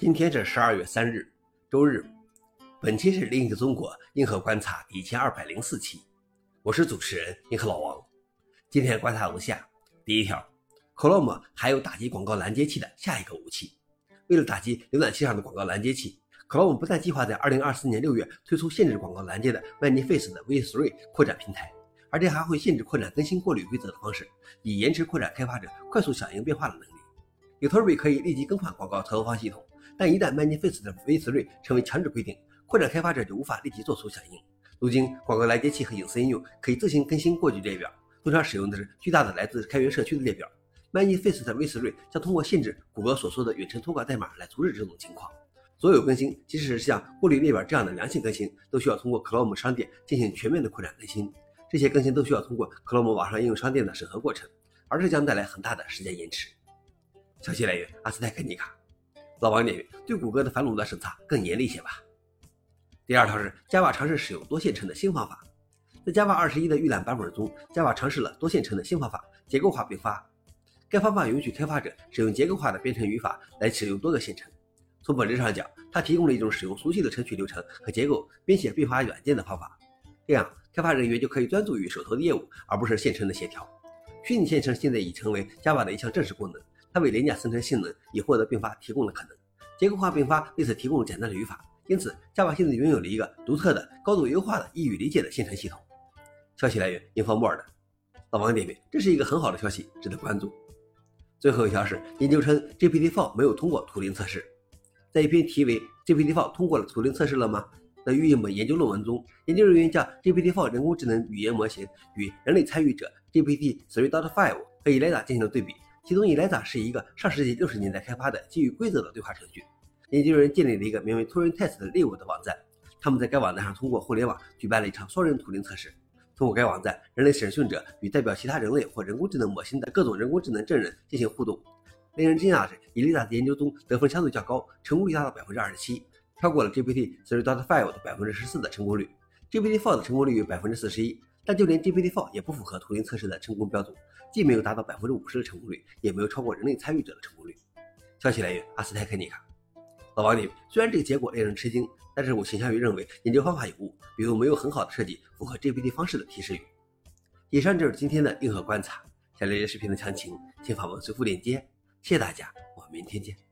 今天是十二月三日，周日。本期是另一个中国硬核观察第一千二百零四期，我是主持人硬核老王。今天观察如下：第一条，Chrome 还有打击广告拦截器的下一个武器。为了打击浏览器上的广告拦截器，Chrome 不但计划在二零二四年六月推出限制广告拦截的 Manifest 的 V3 扩展平台，而且还会限制扩展更新过滤规则的方式，以延迟扩展开发者快速响应变化的能力。有 t o r y 可以立即更换广告投放系统。但一旦 Manifest 的 V3 成为强制规定，扩展开发者就无法立即做出响应。如今，广告拦截器和隐私应用可以自行更新过滤列表，通常使用的是巨大的来自开源社区的列表。Manifest V3 将通过限制谷歌所说的远程托管代码来阻止这种情况。所有更新，即使是像过滤列表这样的良性更新，都需要通过 Chrome 商店进行全面的扩展更新。这些更新都需要通过 Chrome 网上应用商店的审核过程，而这将带来很大的时间延迟。消息来源：阿斯泰克尼卡。老王点评：对谷歌的反垄断审查更严厉一些吧。第二条是 Java 尝试使用多线程的新方法。在 Java 二十一的预览版本中，Java 尝试了多线程的新方法——结构化并发。该方法允许开发者使用结构化的编程语法来使用多个线程。从本质上讲，它提供了一种使用熟悉的程序流程和结构编写并发软件的方法。这样，开发人员就可以专注于手头的业务，而不是线程的协调。虚拟线程现在已成为 Java 的一项正式功能。它为廉价生成性能以获得并发提供了可能。结构化并发为此提供了简单的语法，因此 Java 现在拥有了一个独特的、高度优化的、易于理解的线程系统。消息来源：InfoWord。老王点评：这是一个很好的消息，值得关注。最后一条是，研究称 GPT-4 没有通过图灵测试。在一篇题为 “GPT-4 通过了图灵测试了吗”的一本研究论文中，研究人员将 GPT-4 人工智能语言模型与人类参与者 GPT-3.5 和 Eliza 进行了对比。其中，Eliza 是一个上世纪六十年代开发的基于规则的对话程序。研究人员建立了一个名为 Turing Test 的猎物的网站。他们在该网站上通过互联网举办了一场双人图灵测试。通过该网站，人类审讯者与代表其他人类或人工智能模型的各种人工智能证人进行互动。令人惊讶的是，Eliza 在研究中得分相对较高，成功率达到百分之二十七，超过了 GPT 3.5的百分之十四的成功率。GPT-4 的成功率为百分之四十一。但就连 GPT-4 也不符合图灵测试的成功标准，既没有达到百分之五十的成功率，也没有超过人类参与者的成功率。消息来源：阿斯泰克尼卡。老王你虽然这个结果令人吃惊，但是我倾向于认为研究方法有误，比如没有很好的设计符合 GPT 方式的提示语。以上就是今天的硬核观察。想了解视频的详情，请访问随附链接。谢谢大家，我们明天见。